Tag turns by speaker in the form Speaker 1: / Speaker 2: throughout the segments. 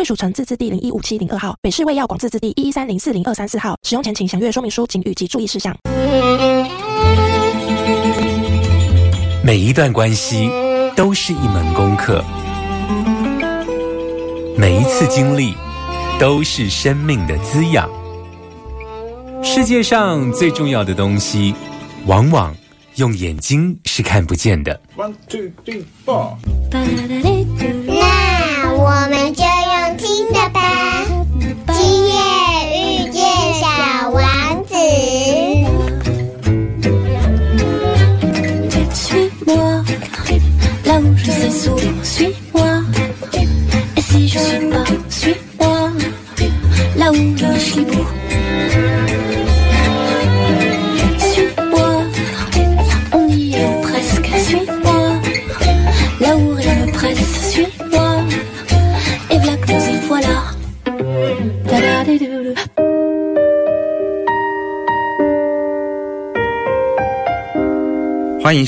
Speaker 1: 贵属城自治地零一五七零二号，北市卫药广自治地一一三零四零二三四号。使用前请详阅说明书、请语及注意事项。
Speaker 2: 每一段关系都是一门功课，每一次经历都是生命的滋养。世界上最重要的东西，往往用眼睛是看不见的。
Speaker 3: One two three four。
Speaker 4: 那我们就。今夜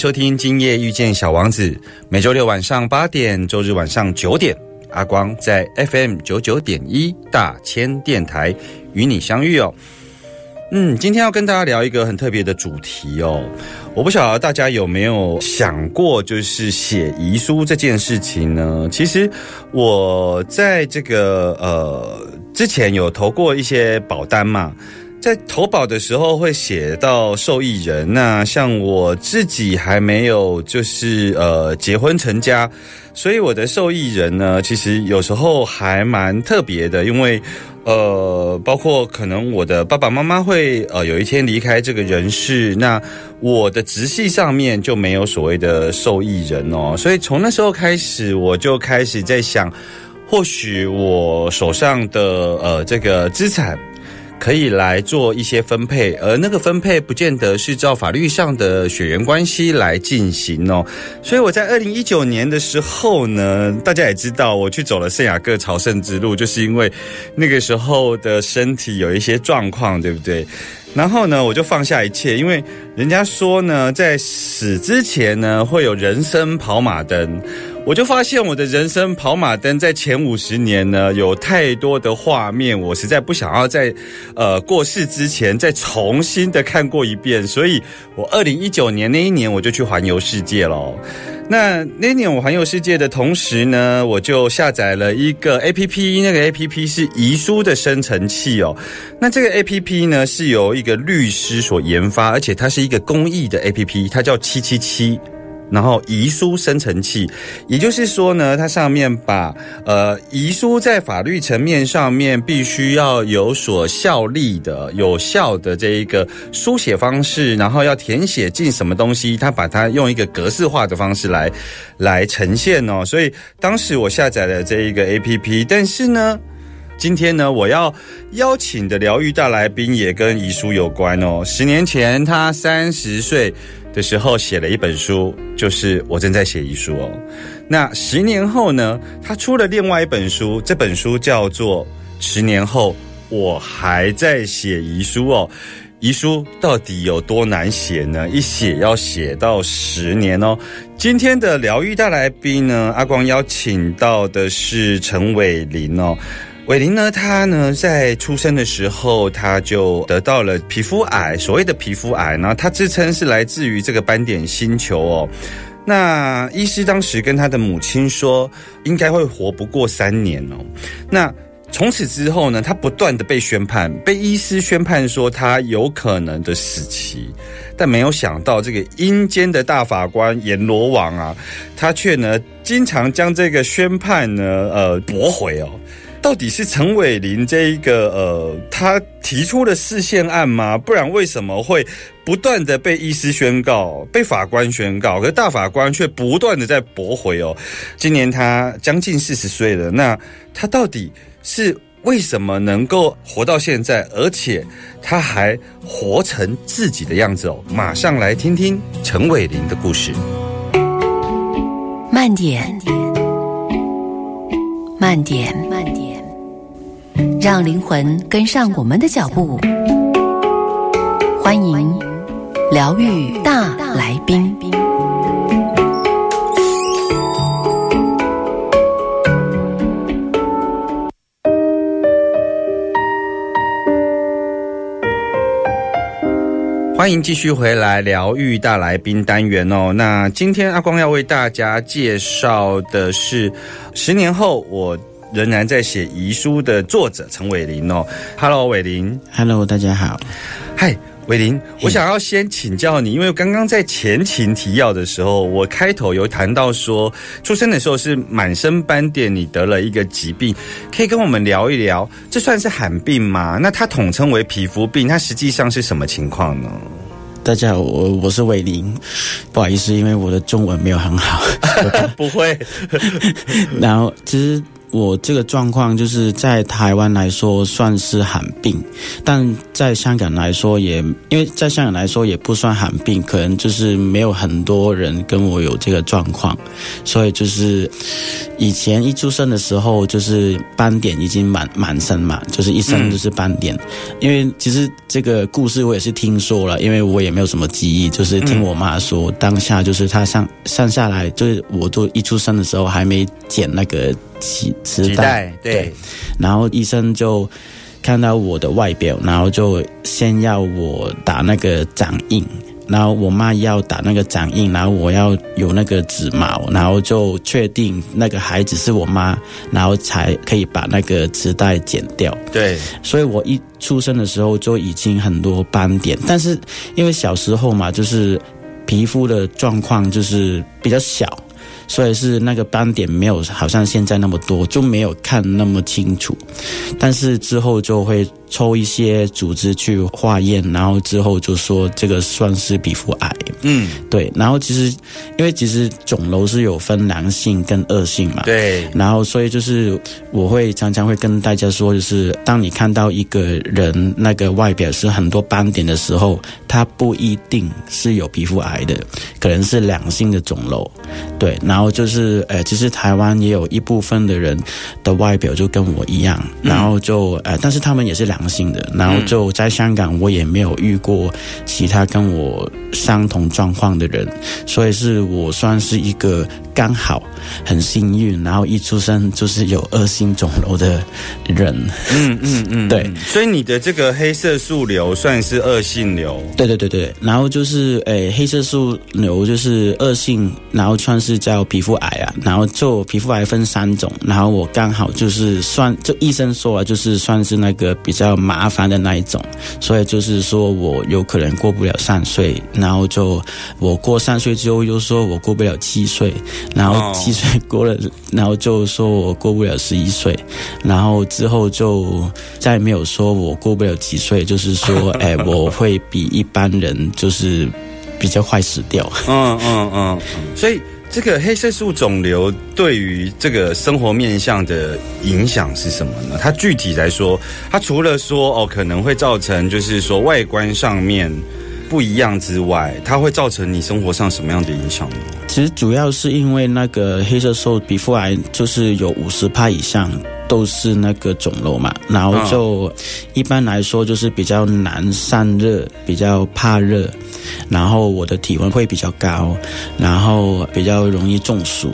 Speaker 3: 收听《今夜遇见小王子》，每周六晚上八点，周日晚上九点，阿光在 FM 九九点一大千电台与你相遇哦。嗯，今天要跟大家聊一个很特别的主题哦。我不晓得大家有没有想过，就是写遗书这件事情呢？其实我在这个呃之前有投过一些保单嘛。在投保的时候会写到受益人，那像我自己还没有就是呃结婚成家，所以我的受益人呢，其实有时候还蛮特别的，因为呃包括可能我的爸爸妈妈会呃有一天离开这个人世，那我的直系上面就没有所谓的受益人哦，所以从那时候开始我就开始在想，或许我手上的呃这个资产。可以来做一些分配，而那个分配不见得是照法律上的血缘关系来进行哦。所以我在二零一九年的时候呢，大家也知道，我去走了圣雅各朝圣之路，就是因为那个时候的身体有一些状况，对不对？然后呢，我就放下一切，因为人家说呢，在死之前呢，会有人生跑马灯。我就发现我的人生跑马灯在前五十年呢，有太多的画面，我实在不想要在呃过世之前再重新的看过一遍，所以我二零一九年那一年我就去环游世界喽。那那年我环游世界的同时呢，我就下载了一个 A P P，那个 A P P 是遗书的生成器哦。那这个 A P P 呢是由一个律师所研发，而且它是一个公益的 A P P，它叫七七七。然后遗书生成器，也就是说呢，它上面把呃遗书在法律层面上面必须要有所效力的、有效的这一个书写方式，然后要填写进什么东西，它把它用一个格式化的方式来来呈现哦。所以当时我下载了这一个 A P P，但是呢。今天呢，我要邀请的疗愈大来宾也跟遗书有关哦。十年前，他三十岁的时候写了一本书，就是我正在写遗书哦。那十年后呢，他出了另外一本书，这本书叫做《十年后我还在写遗书》哦。遗书到底有多难写呢？一写要写到十年哦。今天的疗愈大来宾呢，阿光邀请到的是陈伟林哦。伟林呢，他呢在出生的时候，他就得到了皮肤癌，所谓的皮肤癌呢，他自称是来自于这个斑点星球哦。那医师当时跟他的母亲说，应该会活不过三年哦。那从此之后呢，他不断的被宣判，被医师宣判说他有可能的死期，但没有想到这个阴间的大法官阎罗王啊，他却呢经常将这个宣判呢呃驳回哦。到底是陈伟林这一个呃，他提出的视线案吗？不然为什么会不断的被医师宣告、被法官宣告，可是大法官却不断的在驳回哦？今年他将近四十岁了，那他到底是为什么能够活到现在，而且他还活成自己的样子哦？马上来听听陈伟林的故事。
Speaker 5: 慢点，慢点，慢点，让灵魂跟上我们的脚步。欢迎疗愈大来宾。
Speaker 3: 欢迎继续回来疗愈大来宾单元哦。那今天阿光要为大家介绍的是十年后我仍然在写遗书的作者陈伟林哦。Hello，伟林。
Speaker 6: Hello，大家好。
Speaker 3: 嗨，伟林，我想要先请教你，因为刚刚在前情提要的时候，我开头有谈到说，出生的时候是满身斑点，你得了一个疾病，可以跟我们聊一聊，这算是罕病吗？那它统称为皮肤病，它实际上是什么情况呢？
Speaker 6: 大家好，我我是伟林，不好意思，因为我的中文没有很好。
Speaker 3: 不会，
Speaker 6: 然后其实我这个状况就是在台湾来说算是罕病，但在香港来说也，因为在香港来说也不算罕病，可能就是没有很多人跟我有这个状况，所以就是以前一出生的时候就是斑点已经满满身嘛，就是一身都是斑点。因为其实这个故事我也是听说了，因为我也没有什么记忆，就是听我妈说，当下就是她上上下来，就是我都一出生的时候还没剪那个脐
Speaker 3: 脐
Speaker 6: 脐
Speaker 3: 带对
Speaker 6: 然后医生就看到我的外表，然后就先要我打那个掌印。然后我妈要打那个掌印，然后我要有那个指毛，然后就确定那个孩子是我妈，然后才可以把那个脐带剪掉。
Speaker 3: 对，
Speaker 6: 所以我一出生的时候就已经很多斑点，但是因为小时候嘛，就是皮肤的状况就是比较小，所以是那个斑点没有好像现在那么多，就没有看那么清楚。但是之后就会抽一些组织去化验，然后之后就说这个算是皮肤癌。
Speaker 3: 嗯，
Speaker 6: 对，然后其实因为其实肿瘤是有分良性跟恶性嘛，
Speaker 3: 对，
Speaker 6: 然后，所以就是我会常常会跟大家说，就是当你看到一个人那个外表是很多斑点的时候，他不一定是有皮肤癌的，可能是良性的肿瘤。对，然后就是呃，其实台湾也有一部分的人的外表就跟我一样，然后就呃，但是他们也是良性的，然后就在香港我也没有遇过其他跟我相同状况的人，所以是我算是一个刚好很幸运，然后一出生就是有恶性肿瘤的人。
Speaker 3: 嗯嗯嗯，
Speaker 6: 对。
Speaker 3: 所以你的这个黑色素瘤算是恶性瘤，
Speaker 6: 对对对对，然后就是诶，黑色素瘤就是恶性，然后算是叫皮肤癌啊，然后就皮肤癌分三种，然后我刚好就是算，就医生说啊，就是算是那个比较麻烦的那一种，所以就是说我有可能过不了三岁，然后就我过三岁之后又说我过不了七岁，然后
Speaker 3: 哦。
Speaker 6: 七岁过了，然后就说我过不了十一岁，然后之后就再没有说我过不了几岁，就是说，哎，我会比一般人就是比较快死掉。
Speaker 3: 嗯嗯嗯，所以这个黑色素肿瘤对于这个生活面向的影响是什么呢？它具体来说，它除了说哦可能会造成就是说外观上面不一样之外，它会造成你生活上什么样的影响呢？
Speaker 6: 其实主要是因为那个黑色素皮肤癌，就是有五十帕以上都是那个肿瘤嘛，然后就一般来说就是比较难散热，比较怕热，然后我的体温会比较高，然后比较容易中暑，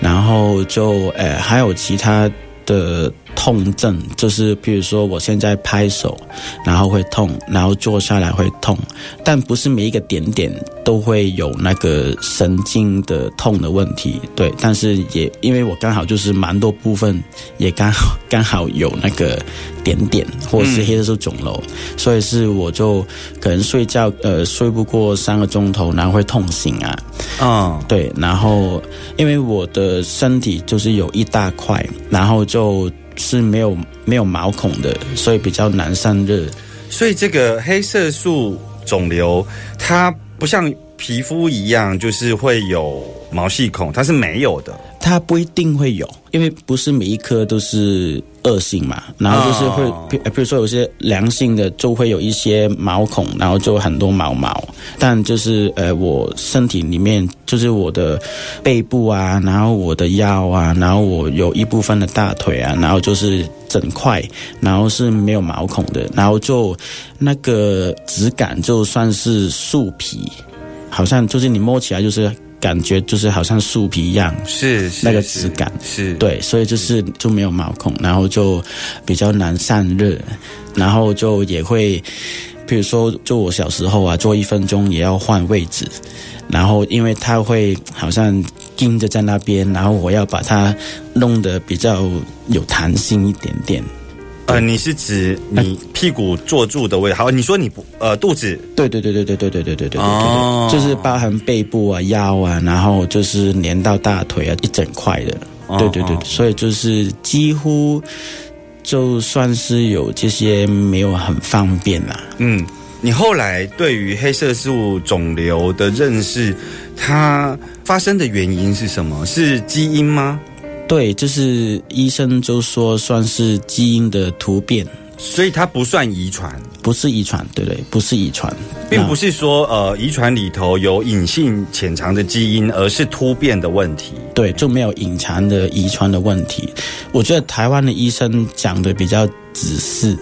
Speaker 6: 然后就呃还有其他的痛症，就是比如说我现在拍手，然后会痛，然后坐下来会痛，但不是每一个点点都会有那个神经的痛的问题，对，但是也因为我刚好就是蛮多部分也刚好刚好有那个点点或者是黑色素肿瘤，所以是我就可能睡觉呃睡不过三个钟头，然后会痛醒啊，
Speaker 3: 嗯，
Speaker 6: 对，然后因为我的身体就是有一大块，然后就是没有没有毛孔的，所以比较难散热。
Speaker 3: 所以这个黑色素肿瘤，它不像皮肤一样，就是会有毛细孔，它是没有的。
Speaker 6: 它不一定会有，因为不是每一颗都是恶性嘛。然后就是会，比如说有些良性的就会有一些毛孔，然后就很多毛毛。但就是呃，我身体里面就是我的背部啊，然后我的腰啊，然后我有一部分的大腿啊，然后就是整块，然后是没有毛孔的，然后就那个质感就算是树皮，好像就是你摸起来就是感觉就是好像树皮一样，
Speaker 3: 是是
Speaker 6: 那个质感
Speaker 3: 是，
Speaker 6: 对，所以就是就没有毛孔，然后就比较难散热，然后就也会，比如说，就我小时候啊，做一分钟也要换位置，然后因为它会好像盯着在那边，然后我要把它弄得比较有弹性一点点。
Speaker 3: 呃，你是指你屁股坐住的位置？好，你说你不呃肚子
Speaker 6: 对对对对对对对对对对对对
Speaker 3: 哦
Speaker 6: 对，就是包含背部啊、腰啊，然后就是连到大腿啊，一整块的。
Speaker 3: 哦
Speaker 6: 对对对
Speaker 3: 哦，
Speaker 6: 所以就是几乎就算是有这些没有很方便啦。
Speaker 3: 嗯，你后来对于黑色素肿瘤的认识，它发生的原因是什么？是基因吗？
Speaker 6: 对，就是医生就说算是基因的突变，
Speaker 3: 所以它不算遗传，
Speaker 6: 不是遗传，对对，不是遗传，
Speaker 3: 并不是说呃遗传里头有隐性潜藏的基因，而是突变的问题。
Speaker 6: 对，就没有隐藏的遗传的问题。我觉得台湾的医生讲的比较仔细，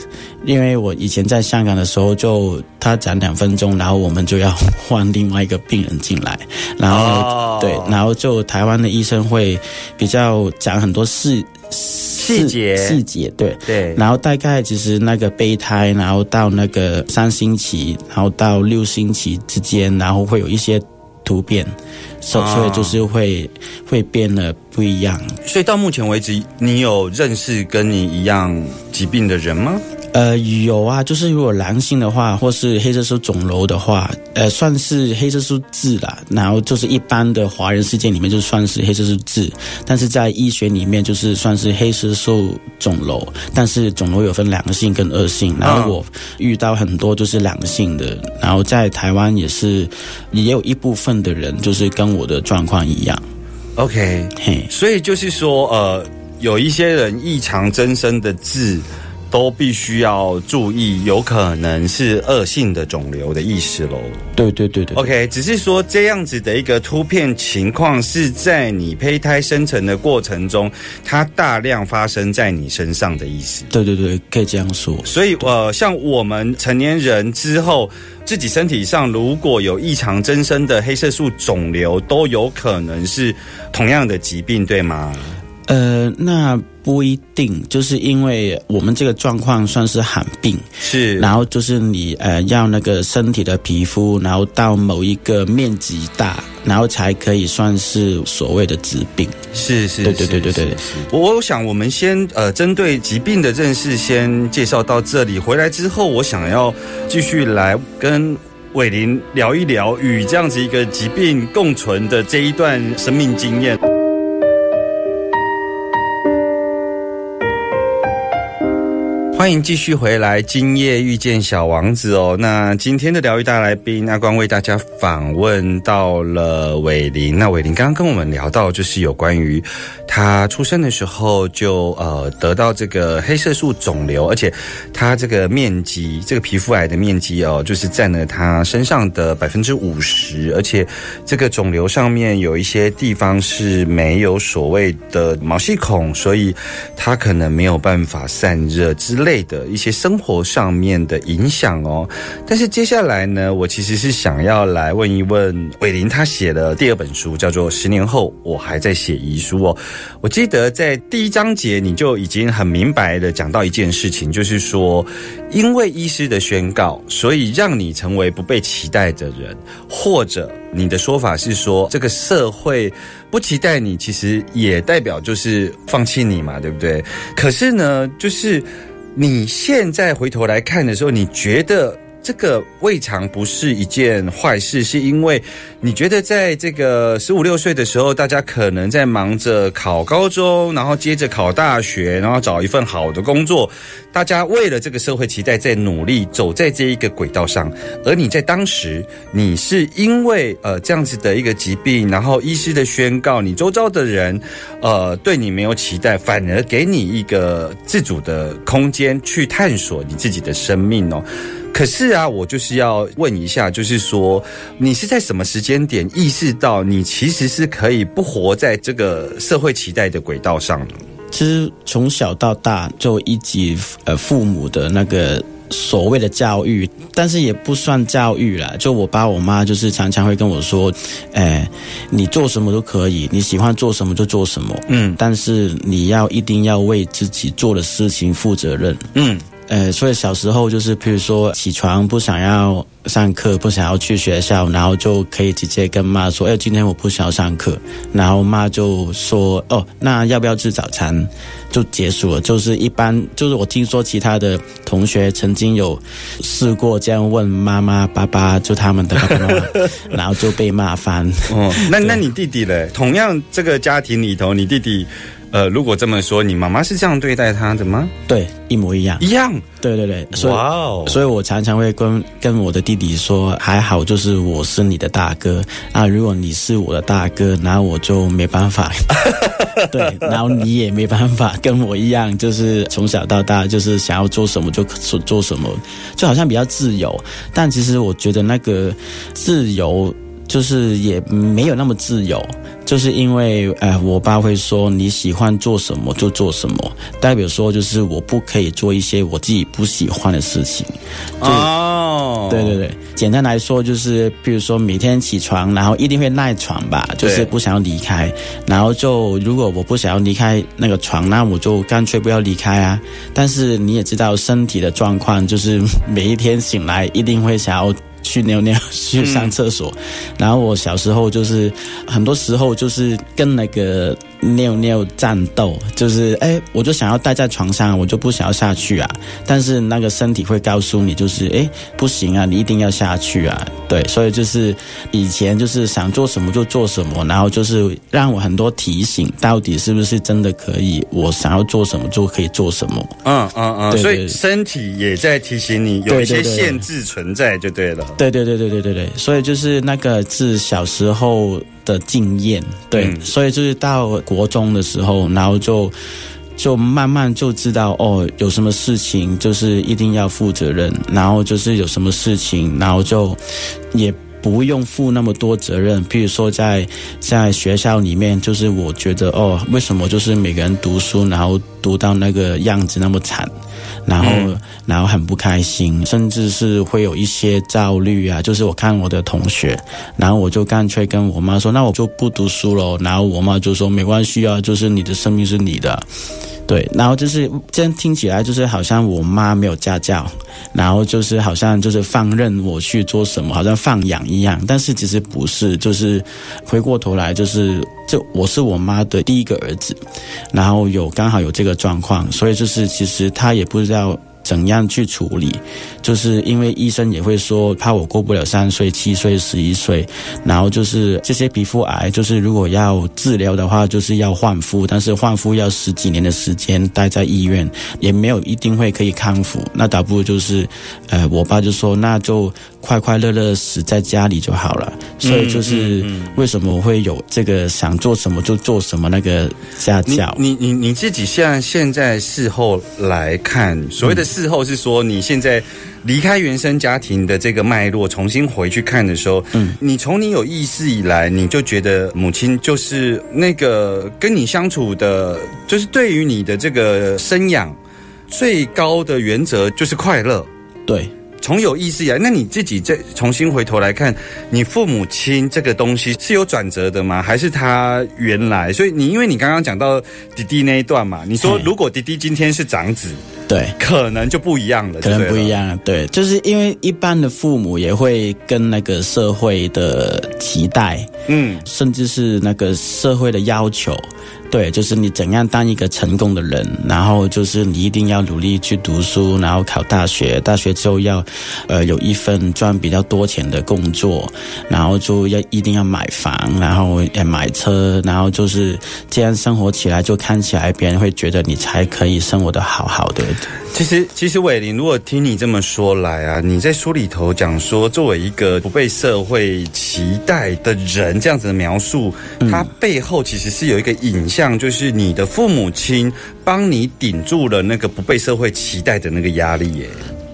Speaker 6: 因为我以前在香港的时候就，他讲两分钟，然后我们就要换另外一个病人进来，然后、
Speaker 3: 哦。
Speaker 6: 对，然后就台湾的医生会比较讲很多细细
Speaker 3: 节。
Speaker 6: 细节，对。
Speaker 3: 对，
Speaker 6: 然后大概其实那个备胎，然后到那个三星期，然后到六星期之间，然后会有一些突变，所以就是会会变得不一样。
Speaker 3: 所以到目前为止，你有认识跟你一样疾病的人吗？
Speaker 6: 呃，有啊，就是如果良性的话，或是黑色素肿瘤的话，呃，算是黑色素痣啦。然后就是一般的华人世界里面就算是黑色素痣，但是在医学里面就是算是黑色素肿瘤。但是肿瘤有分良性跟恶性，然后我遇到很多就是良性的，然后在台湾也是也有一部分的人就是跟我的状况一样，
Speaker 3: OK，
Speaker 6: 嘿。
Speaker 3: 所以就是说，呃，有一些人异常增生的痣，都必须要注意，有可能是恶性的肿瘤的意思喽。
Speaker 6: 对对对对
Speaker 3: OK，只是说这样子的一个突变情况是在你胚胎生成的过程中，它大量发生在你身上的意思。
Speaker 6: 对对对，可以这样说。
Speaker 3: 所以呃，像我们成年人之后，自己身体上如果有异常增生的黑色素肿瘤，都有可能是同样的疾病，对吗？
Speaker 6: 呃，那不一定，就是因为我们这个状况算是罕病，
Speaker 3: 是，
Speaker 6: 然后就是你呃要那个身体的皮肤，然后到某一个面积大，然后才可以算是所谓的疾病。
Speaker 3: 是是，
Speaker 6: 对对对对对
Speaker 3: 我想我们先呃针对疾病的认识先介绍到这里，回来之后我想要继续来跟。伟林聊一聊与这样子一个疾病共存的这一段生命经验。欢迎继续回来，今夜遇见小王子哦。那今天的疗愈大来宾阿光为大家访问到了伟林。那伟林刚刚跟我们聊到，就是有关于他出生的时候就呃得到这个黑色素肿瘤，而且他这个面积，这个皮肤癌的面积哦，就是占了他身上的百分之五十，而且这个肿瘤上面有一些地方是没有所谓的毛细孔，所以他可能没有办法散热之类的一些生活上面的影响哦。但是接下来呢，我其实是想要来问一问伟林，他写的第二本书叫做《十年后我还在写遗书》哦。我记得在第一章节你就已经很明白的讲到一件事情，就是说，因为医师的宣告，所以让你成为不被期待的人，或者你的说法是说，这个社会不期待你，其实也代表就是放弃你嘛，对不对？可是呢，就是你现在回头来看的时候，你觉得这个未尝不是一件坏事，是因为你觉得在这个十五六岁的时候，大家可能在忙着考高中，然后接着考大学，然后找一份好的工作，大家为了这个社会期待在努力，走在这一个轨道上。而你在当时，你是因为呃这样子的一个疾病，然后医师的宣告，你周遭的人呃对你没有期待，反而给你一个自主的空间去探索你自己的生命哦。可是啊，我就是要问一下，就是说，你是在什么时间点意识到你其实是可以不活在这个社会期待的轨道上呢？
Speaker 6: 其实从小到大就一级呃父母的那个所谓的教育，但是也不算教育啦。就我爸我妈就是常常会跟我说，哎，你做什么都可以，你喜欢做什么就做什么，
Speaker 3: 嗯
Speaker 6: 但是你要一定要为自己做的事情负责任。
Speaker 3: 嗯
Speaker 6: 呃，所以小时候就是，譬如说起床不想要上课，不想要去学校，然后就可以直接跟妈说：“哎，今天我不想要上课。”然后妈就说：“哦，那要不要吃早餐？”就结束了。就是一般，就是我听说其他的同学曾经有试过这样问妈妈、爸爸，就他们的爸爸妈妈，然后就被骂翻。
Speaker 3: 哦，那那你弟弟嘞？同样这个家庭里头，你弟弟。呃，如果这么说，你妈妈是这样对待他的吗？
Speaker 6: 对，一模一样。
Speaker 3: 一样，
Speaker 6: 对对对，所以所以我常常会跟跟我的弟弟说，还好就是我是你的大哥。啊，如果你是我的大哥，然后我就没办法，对，然后你也没办法跟我一样，就是从小到大就是想要做什么就做做什么，就好像比较自由，但其实我觉得那个自由就是也没有那么自由。就是因为，呃，我爸会说你喜欢做什么就做什么，代表说就是我不可以做一些我自己不喜欢的事情。就
Speaker 3: 哦，
Speaker 6: 对对对，简单来说就是，比如说每天起床，然后一定会赖床吧，就是不想要离开，然后就如果我不想要离开那个床，那我就干脆不要离开啊。但是你也知道身体的状况，就是每一天醒来一定会想要。去尿尿，去上厕所，然后我小时候就是很多时候就是跟那个尿尿战斗，就是哎，我就想要待在床上，我就不想要下去啊。但是那个身体会告诉你，就是哎，不行啊，你一定要下去啊。对，所以就是以前就是想做什么就做什么，然后就是让我很多提醒，到底是不是真的可以，我想要做什么就可以做什么。
Speaker 3: 嗯嗯嗯，所以身体也在提醒你有一些限制存在，就对了。
Speaker 6: 对对对对对对对，所以就是那个是小时候的经验，对，
Speaker 3: 嗯
Speaker 6: 所以就是到国中的时候，然后就就慢慢就知道哦，有什么事情就是一定要负责任，然后就是有什么事情，然后就也。不用负那么多责任，譬如说在在学校里面，就是我觉得哦，为什么就是每个人读书，然后读到那个样子那么惨，然后、然后很不开心，甚至是会有一些焦虑啊。就是我看我的同学，然后我就干脆跟我妈说，那我就不读书了。然后我妈就说没关系啊，就是你的生命是你的。对，然后就是这样听起来就是好像我妈没有家教，然后就是好像就是放任我去做什么，好像放养一样。但是其实不是，就是回过头来就是，就我是我妈的第一个儿子，然后有刚好有这个状况，所以就是其实他也不知道。怎样去处理？就是因为医生也会说，怕我过不了三岁、七岁、十一岁，然后就是这些皮肤癌，就是如果要治疗的话，就是要换肤，但是换肤要十几年的时间待在医院，也没有一定会可以康复。那倒不如就是，呃，我爸就说，那就快快乐乐死在家里就好了。所以就是为什么会有这个想做什么就做什么那个家教。
Speaker 3: 你你你自己现在现在事后来看，所谓的事后是说你现在离开原生家庭的这个脉络，重新回去看的时候，嗯，你从你有意识以来，你就觉得母亲就是那个跟你相处的，就是对于你的这个生养最高的原则就是快乐。
Speaker 6: 对，
Speaker 3: 从有意识以来，那你自己再重新回头来看，你父母亲这个东西是有转折的吗？还是他原来？所以你因为你刚刚讲到弟弟那一段嘛，你说如果弟弟今天是长子，
Speaker 6: 对。
Speaker 3: 可能就不一样了，
Speaker 6: 可能不一。样，对，就是因为一般的父母也会跟那个社会的期待，
Speaker 3: 嗯，
Speaker 6: 甚至是那个社会的要求，对，就是你怎样当一个成功的人，然后就是你一定要努力去读书，然后考大学，大学之后要，呃，有一份赚比较多钱的工作，然后就要一定要买房，然后也买车，然后就是这样生活起来，就看起来别人会觉得你才可以生活的好好的。
Speaker 3: 其实，其实伟林，如果听你这么说来啊，你在书里头讲说，作为一个不被社会期待的人，这样子的描述，它背后其实是有一个影像，就是你的父母亲帮你顶住了那个不被社会期待的那个压力耶。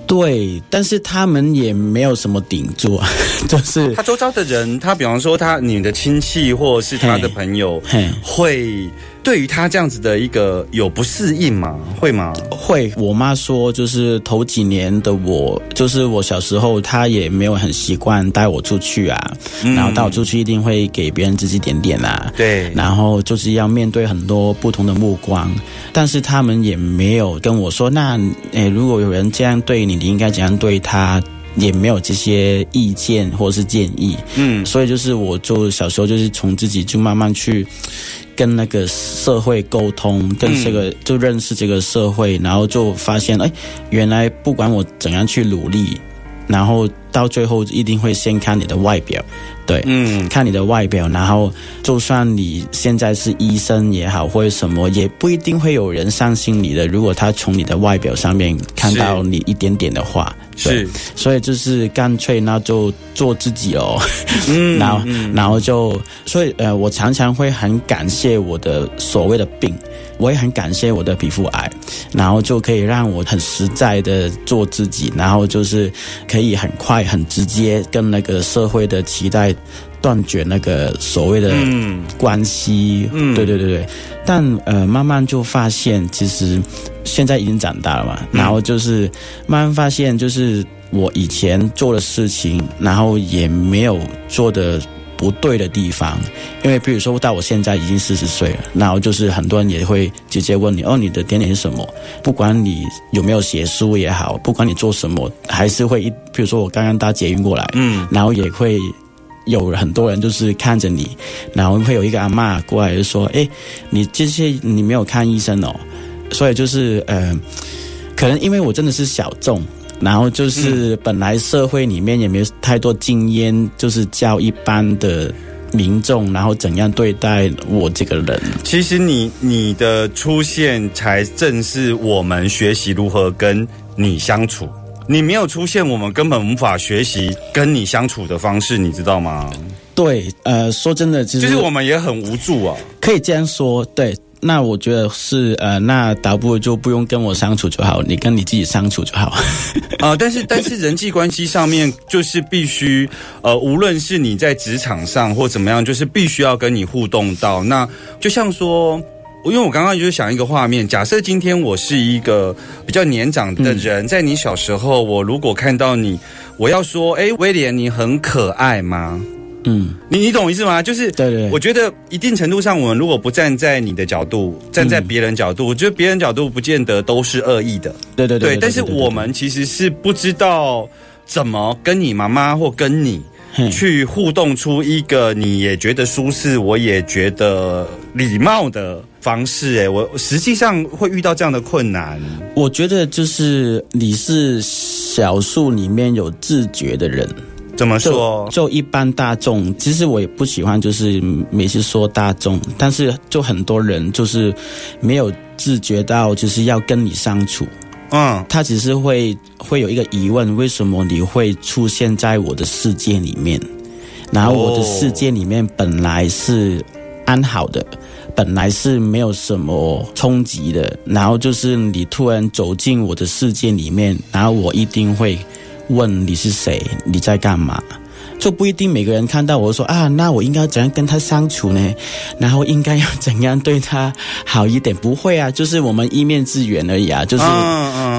Speaker 6: 对，但是他们也没有什么顶住，啊，就是
Speaker 3: 他周遭的人，他比方说他你的亲戚或是他的朋友，会。对于他这样子的一个有不适应吗？会吗？
Speaker 6: 会。我妈说，就是头几年的我，就是我小时候，她也没有很习惯带我出去啊。然后带我出去一定会给别人指指点点啊。
Speaker 3: 对。
Speaker 6: 然后就是要面对很多不同的目光，但是他们也没有跟我说，那诶，如果有人这样对你，你应该怎样对他？也没有这些意见或者是建议。嗯。所以就是我就小时候就是从自己就慢慢去。跟那个社会沟通，跟这个就认识这个社会，然后就发现，哎，原来不管我怎样去努力，然后到最后一定会先看你的外表。对，嗯，看你的外表，然后就算你现在是医生也好，或者什么，也不一定会有人相信你的。如果他从你的外表上面看到你一点点的话，
Speaker 3: 是，
Speaker 6: 所以就是干脆那就做自己哦。嗯，然后，然后就，所以呃，我常常会很感谢我的所谓的病，我也很感谢我的皮肤癌，然后就可以让我很实在的做自己，然后就是可以很快、很直接跟那个社会的期待。断绝那个所谓的关系，嗯对对对对，但呃，慢慢就发现，其实现在已经长大了嘛，然后就是慢慢发现，就是我以前做的事情，然后也没有做的不对的地方，因为比如说到我现在已经四十岁了，然后就是很多人也会直接问你，哦，你的点点是什么？不管你有没有写书也好，不管你做什么，还是会一，比如说我刚刚搭捷运过来，嗯，然后也会。有很多人就是看着你，然后会有一个阿妈过来就说：“哎，你这些你没有看医生哦。”所以就是呃，可能因为我真的是小众，然后就是本来社会里面也没有太多经验，就是教一般的民众，然后怎样对待我这个人。
Speaker 3: 其实你你的出现才正是我们学习如何跟你相处。你没有出现，我们根本无法学习跟你相处的方式，你知道吗？
Speaker 6: 对，呃，说真的，其
Speaker 3: 实我们也很无助啊。
Speaker 6: 可以这样说，对。那我觉得是，呃，那倒不如就不用跟我相处就好，你跟你自己相处就好。
Speaker 3: 啊，但是但是人际关系上面就是必须，呃，无论是你在职场上或怎么样，就是必须要跟你互动到。那就像说。因为我刚刚就是想一个画面，假设今天我是一个比较年长的人，在你小时候，我如果看到你，我要说，哎，威廉，你很可爱吗？嗯，你你懂意思吗？就是，
Speaker 6: 对对，
Speaker 3: 我觉得一定程度上，我们如果不站在你的角度，站在别人角度，我觉得别人角度不见得都是恶意的。
Speaker 6: 对对对，
Speaker 3: 但是我们其实是不知道怎么跟你妈妈或跟你。去互动出一个你也觉得舒适，我也觉得礼貌的方式。哎，我实际上会遇到这样的困难。
Speaker 6: 我觉得就是你是小数里面有自觉的人。
Speaker 3: 怎么说？
Speaker 6: 就一般大众，其实我也不喜欢，就是每次说大众，但是就很多人就是没有自觉到，就是要跟你相处。嗯，他只是会会有一个疑问：为什么你会出现在我的世界里面？然后我的世界里面本来是安好的，本来是没有什么冲击的。然后就是你突然走进我的世界里面，然后我一定会问你是谁，你在干嘛？就不一定每个人看到我说啊，那我应该怎样跟他相处呢？然后应该要怎样对他好一点？不会啊，就是我们一面之缘而已啊，就是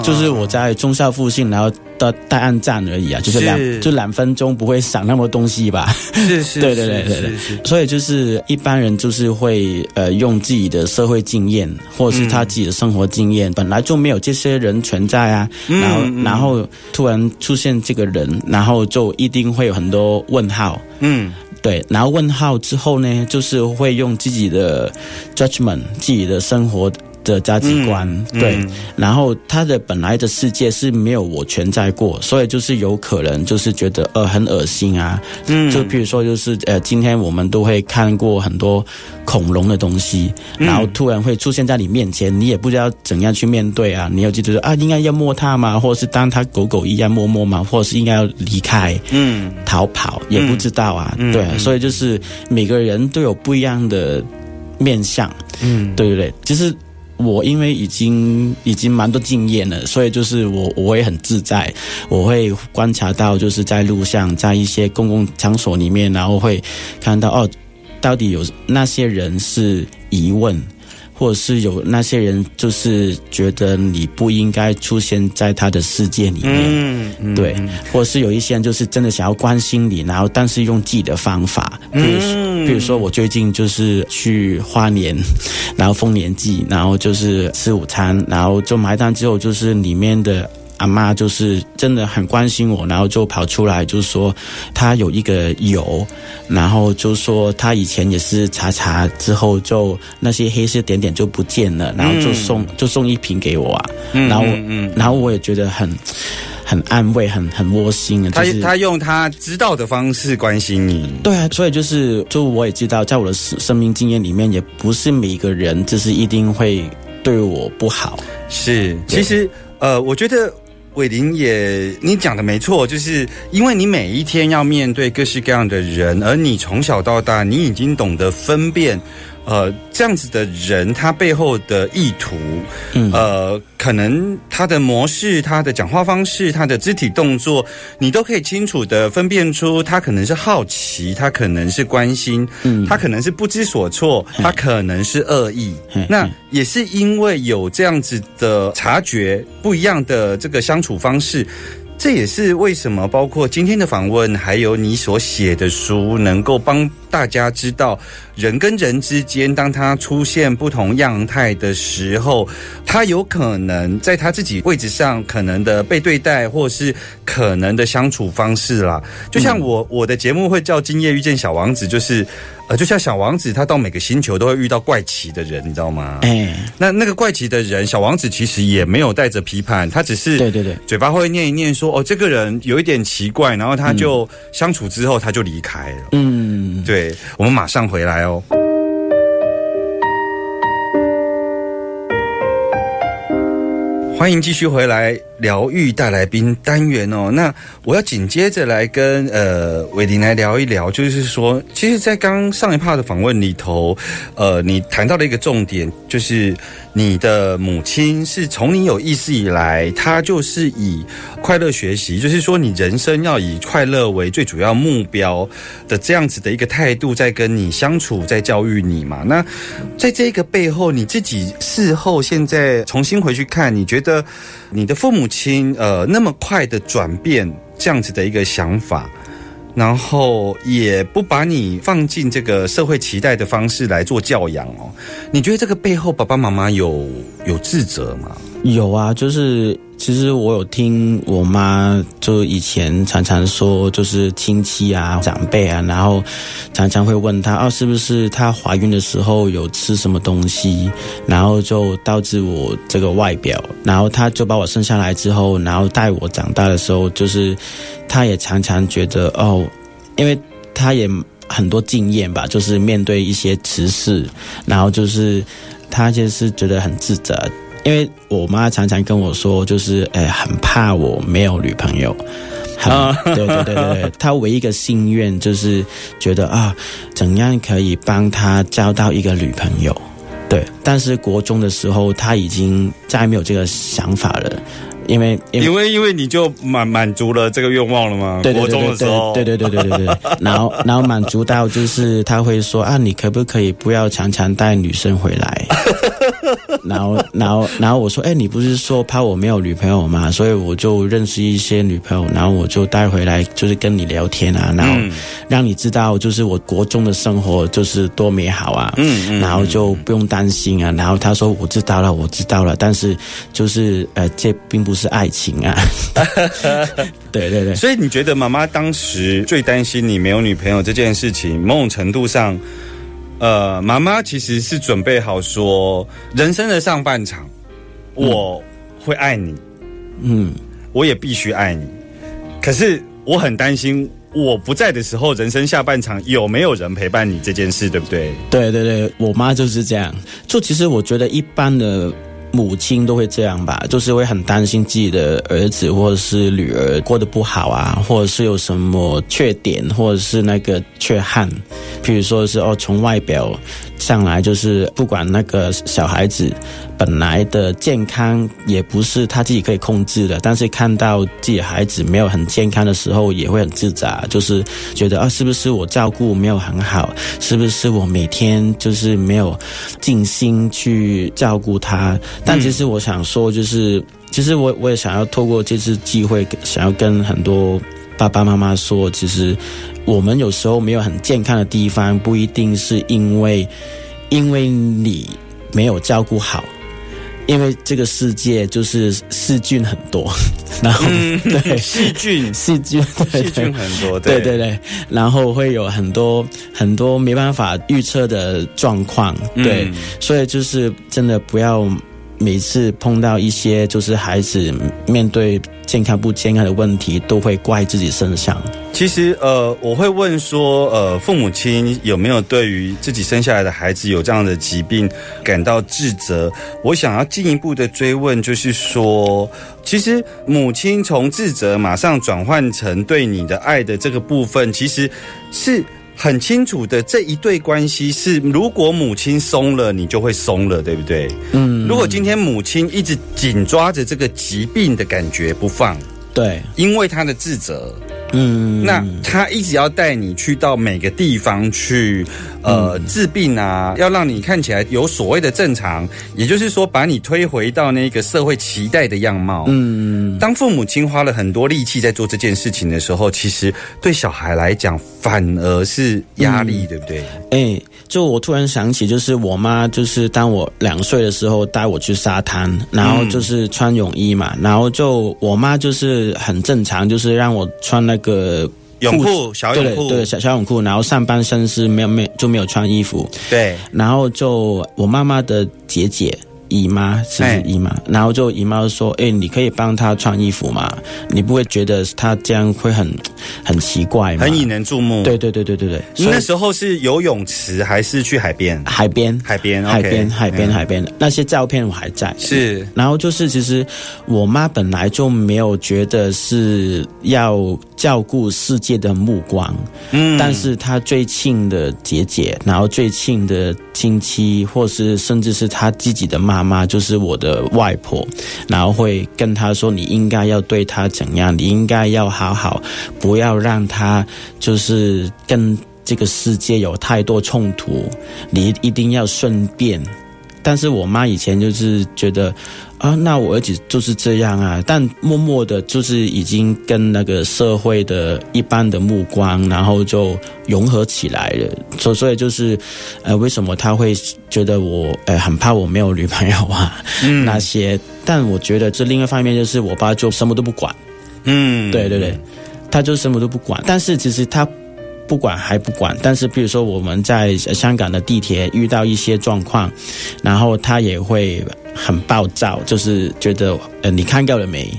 Speaker 6: 就是我在中校附近，然后。的带暗站而已啊，就是两就两分钟不会想那么多东西吧？
Speaker 3: 是 是，
Speaker 6: 对对对对对，所以就是一般人就是会呃用自己的社会经验，或者是他自己的生活经验，本来就没有这些人存在啊，然后然后突然出现这个人，然后就一定会有很多问号，嗯。对，然后问号之后呢，就是会用自己的 judgment，自己的生活的价值观，
Speaker 3: 嗯
Speaker 6: 对，
Speaker 3: 嗯
Speaker 6: 然后他的本来的世界是没有我存在过，所以就是有可能就是觉得呃很恶心啊，
Speaker 3: 嗯
Speaker 6: 就比如说就是呃今天我们都会看过很多恐龙的东西，
Speaker 3: 嗯
Speaker 6: 然后突然会出现在你面前，你也不知道怎样去面对啊，你要记得啊应该要摸它吗？或者是当它狗狗一样摸摸吗？或者是应该要离开？
Speaker 3: 嗯
Speaker 6: 逃跑也不知道啊，
Speaker 3: 嗯
Speaker 6: 对，
Speaker 3: 嗯
Speaker 6: 所以就是每个人都有不一样的面相，
Speaker 3: 嗯，
Speaker 6: 对不对？就是我因为已经已经蛮多经验了，所以就是我我也很自在，我会观察到就是在路上，在一些公共场所里面，然后会看到哦，到底有那些人是疑问。或者是有那些人，就是觉得你不应该出现在他的世界里面，
Speaker 3: 嗯嗯
Speaker 6: 对，或者是有一些人就是真的想要关心你，然后但是用自己的方法，比如说，
Speaker 3: 嗯
Speaker 6: 比如说我最近就是去花莲，然后丰年祭，然后就是吃午餐，然后就埋单之后，就是里面的。阿妈就是真的很关心我，然后就跑出来，就是说她有一个油，然后就说她以前也是查查之后就那些黑色点点就不见了，然后就送、就送一瓶给我啊，
Speaker 3: 嗯
Speaker 6: 然后、
Speaker 3: 嗯嗯
Speaker 6: 然后我也觉得很很安慰，很很窝心啊。
Speaker 3: 他
Speaker 6: 就是
Speaker 3: 他用他知道的方式关心你，
Speaker 6: 对啊，所以就是就我也知道，在我的生生命经验里面，也不是每一个人就是一定会对我不好。
Speaker 3: 是，其实呃，我觉得伟林也你讲的没错，就是因为你每一天要面对各式各样的人，而你从小到大，你已经懂得分辨。呃，这样子的人，他背后的意图，
Speaker 6: 嗯
Speaker 3: 呃，可能他的模式、他的讲话方式、他的肢体动作，你都可以清楚的分辨出，他可能是好奇，他可能是关心，
Speaker 6: 嗯
Speaker 3: 他可能是不知所措，他可能是恶意。那也是因为有这样子的察觉，不一样的这个相处方式。这也是为什么，包括今天的访问，还有你所写的书，能够帮大家知道，人跟人之间，当他出现不同样态的时候，他有可能在他自己位置上可能的被对待，或是可能的相处方式啦。就像我我的节目会叫《今夜遇见小王子》，就是呃，就像小王子他到每个星球都会遇到怪奇的人，你知道吗？
Speaker 6: 哎，
Speaker 3: 那那个怪奇的人，小王子其实也没有带着批判，他只是
Speaker 6: 对对对，
Speaker 3: 嘴巴会念一念说，哦，这个人有一点奇怪，然后他就相处之后他就离开了。
Speaker 6: 嗯，
Speaker 3: 对，我们马上回来哦。欢迎继续回来疗愈大来宾单元哦。那我要紧接着来跟呃伟林来聊一聊，就是说，其实，在刚上一趴的访问里头，呃，你谈到了一个重点，就是你的母亲是从你有意识以来，她就是以快乐学习，就是说你人生要以快乐为最主要目标的这样子的一个态度，在跟你相处，在教育你嘛。那在这个背后，你自己事后现在重新回去看，你觉得你的父母亲呃那么快的转变这样子的一个想法，然后也不把你放进这个社会期待的方式来做教养哦，你觉得这个背后爸爸妈妈有有自责吗？
Speaker 6: 有啊，就是其实我有听我妈就以前常常说，就是亲戚啊、长辈啊，然后常常会问她，哦，是不是她怀孕的时候有吃什么东西，然后就导致我这个外表，然后她就把我生下来之后，然后带我长大的时候，就是她也常常觉得哦，因为她也很多经验吧，就是面对一些歧视，然后就是她就是觉得很自责。因为我妈常常跟我说，就是呃很怕我没有女朋友。啊对对对对对，她唯一一个心愿就是觉得啊，怎样可以帮她交到一个女朋友。对，但是国中的时候，她已经再没有这个想法了，因为
Speaker 3: 因为因为你就满满足了这个愿望了吗？
Speaker 6: 对对
Speaker 3: 国
Speaker 6: 对对对
Speaker 3: 中的时候，
Speaker 6: 对对对对对对，然后然后满足到就是他会说啊，你可不可以不要常常带女生回来？然后，然后，然后我说，哎，你不是说怕我没有女朋友吗？所以我就认识一些女朋友，然后我就带回来，就是跟你聊天啊，然后让你知道，就是我国中的生活就是多美好啊，
Speaker 3: 嗯嗯
Speaker 6: 然后就不用担心啊。然后他说，我知道了，我知道了，但是就是呃，这并不是爱情啊。对对对，
Speaker 3: 所以你觉得妈妈当时最担心你没有女朋友这件事情，某种程度上，呃，妈妈其实是准备好说，人生的上半场，我会爱你，
Speaker 6: 嗯，
Speaker 3: 我也必须爱你。可是我很担心，我不在的时候，人生下半场有没有人陪伴你这件事，对不对？
Speaker 6: 对对对，我妈就是这样。就其实我觉得一般的母亲都会这样吧，就是会很担心自己的儿子或者是女儿过得不好啊，或者是有什么缺点，或者是那个缺憾。譬如说是哦，从外表上来就是不管那个小孩子本来的健康也不是他自己可以控制的，但是看到自己孩子没有很健康的时候，也会很自责，就是觉得啊，是不是我照顾没有很好？是不是我每天就是没有尽心去照顾他？但其实我想说，就是其实我我也想要透过这次机会，想要跟很多爸爸妈妈说，其实我们有时候没有很健康的地方，不一定是因为因为你没有照顾好。因为这个世界就是细菌很多，然后、对
Speaker 3: 细菌，
Speaker 6: 细菌对
Speaker 3: 细菌很多，
Speaker 6: 对对对，然后会有很多很多没办法预测的状况，对，
Speaker 3: 嗯
Speaker 6: 所以就是真的不要每次碰到一些就是孩子面对健康不健康的问题，都会怪自己身上。
Speaker 3: 其实，呃，我会问说，呃，父母亲有没有对于自己生下来的孩子有这样的疾病感到自责？我想要进一步的追问，就是说，其实母亲从自责马上转换成对你的爱的这个部分，其实是很清楚的。这一对关系是，如果母亲松了，你就会松了，对不对？
Speaker 6: 嗯，
Speaker 3: 如果今天母亲一直紧抓着这个疾病的感觉不放，
Speaker 6: 对，
Speaker 3: 因为她的自责。
Speaker 6: 嗯，
Speaker 3: 那他一直要带你去到每个地方去，呃，治病啊，要让你看起来有所谓的正常，也就是说，把你推回到那个社会期待的样貌。
Speaker 6: 嗯，
Speaker 3: 当父母亲花了很多力气在做这件事情的时候，其实对小孩来讲反而是压力，对不对？
Speaker 6: 哎，就我突然想起，就是我妈，就是当我两岁的时候带我去沙滩，然后就是穿泳衣嘛，然后就我妈就是很正常，就是让我穿那个
Speaker 3: 泳
Speaker 6: 裤
Speaker 3: 裤小泳裤
Speaker 6: 对对小小泳裤，然后上半身是没有没就没有穿衣服，
Speaker 3: 对，
Speaker 6: 然后就我妈妈的姐姐。姨妈是姨妈？然后就姨妈就说：“哎、你可以帮她穿衣服吗？你不会觉得她这样会很很奇怪吗？”
Speaker 3: 很引人注目。
Speaker 6: 对对对对对对。所以
Speaker 3: 那时候是游泳池还是去海边？
Speaker 6: 海边，
Speaker 3: 海边
Speaker 6: 海边，海边，
Speaker 3: 嗯
Speaker 6: 海边，那些照片我还在。
Speaker 3: 是
Speaker 6: 然后就是，其实我妈本来就没有觉得是要照顾世界的目光，
Speaker 3: 嗯
Speaker 6: 但是她最亲的姐姐，然后最亲的亲戚，或是甚至是她自己的妈妈，就是我的外婆，然后会跟她说：“你应该要对她怎样？你应该要好好，不要让她就是跟这个世界有太多冲突，你一定要顺便。”但是我妈以前就是觉得啊，那我儿子就是这样啊，但默默的，就是已经跟那个社会的一般的目光，然后就融合起来了。所所以就是，呃，为什么他会觉得我呃很怕我没有女朋友啊、
Speaker 3: 嗯
Speaker 6: 那些？但我觉得这另一方面就是我爸就什么都不管，
Speaker 3: 嗯
Speaker 6: 对对对，他就什么都不管。但是其实他不管还不管，但是比如说我们在呃香港的地铁遇到一些状况，然后他也会很暴躁，就是觉得呃你看够了没？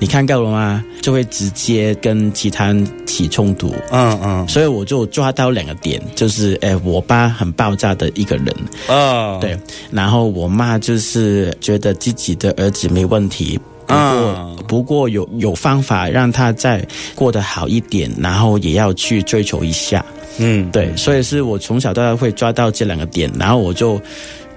Speaker 6: 你看够了吗？就会直接跟其他人起冲突。
Speaker 3: 嗯嗯
Speaker 6: 所以我就抓到两个点，就是诶，我爸很爆炸的一个人，
Speaker 3: 哦，
Speaker 6: 对，然后我妈就是觉得自己的儿子没问题，不过、
Speaker 3: 嗯
Speaker 6: 不过有有方法让他再过得好一点，然后也要去追求一下。
Speaker 3: 嗯，
Speaker 6: 对，所以是我从小到大会抓到这两个点，然后我就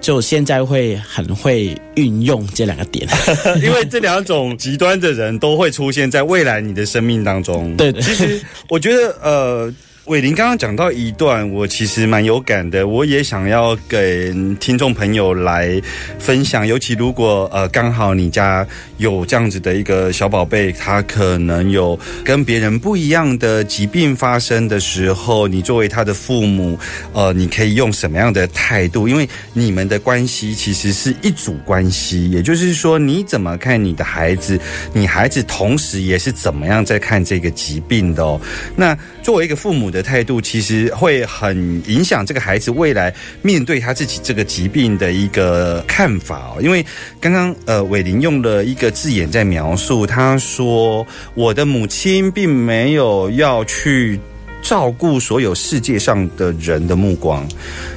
Speaker 6: 就现在会很会运用这两个点。
Speaker 3: 因为这两种极端的人都会出现在未来你的生命当中。
Speaker 6: 对对
Speaker 3: 其实我觉得呃。伟林刚刚讲到一段，我其实蛮有感的，我也想要给听众朋友来分享。尤其如果呃刚好你家有这样子的一个小宝贝，他可能有跟别人不一样的疾病发生的时候，你作为他的父母，呃，你可以用什么样的态度？因为你们的关系其实是一组关系，也就是说，你怎么看你的孩子，你孩子同时也是怎么样在看这个疾病的哦。那作为一个父母的态度，其实会很影响这个孩子未来面对他自己这个疾病的一个看法哦。因为刚刚呃伟林用了一个字眼在描述，他说我的母亲并没有要去照顾所有世界上的人的目光，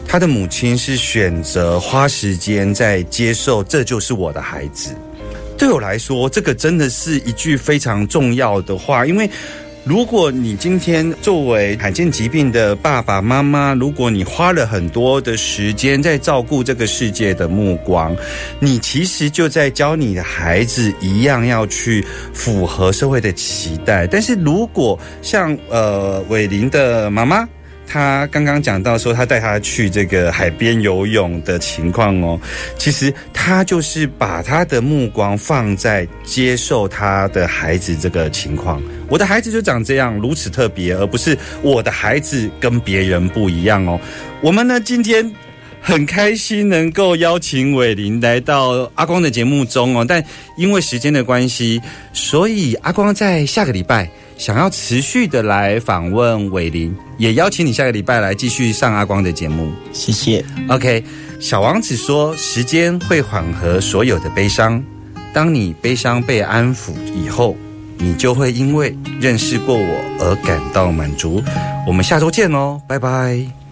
Speaker 3: 他的母亲是选择花时间在接受，这就是我的孩子。对我来说，这个真的是一句非常重要的话，因为。如果你今天作为罕见疾病的爸爸妈妈，如果你花了很多的时间在照顾这个世界的目光，你其实就在教你的孩子一样要去符合社会的期待。但是如果像呃伟林的妈妈，他刚刚讲到说，他带他去这个海边游泳的情况哦，其实他就是把他的目光放在接受他的孩子这个情况。我的孩子就长这样，如此特别，而不是我的孩子跟别人不一样哦。我们呢，今天很开心能够邀请伟林来到阿光的节目中哦，但因为时间的关系，所以阿光在下个礼拜。想要持续的来访问伟林，也邀请你下个礼拜来继续上阿光的节目。
Speaker 6: 谢谢。
Speaker 3: OK，小王子说：“时间会缓和所有的悲伤，当你悲伤被安抚以后，你就会因为认识过我而感到满足。”我们下周见哦，拜拜。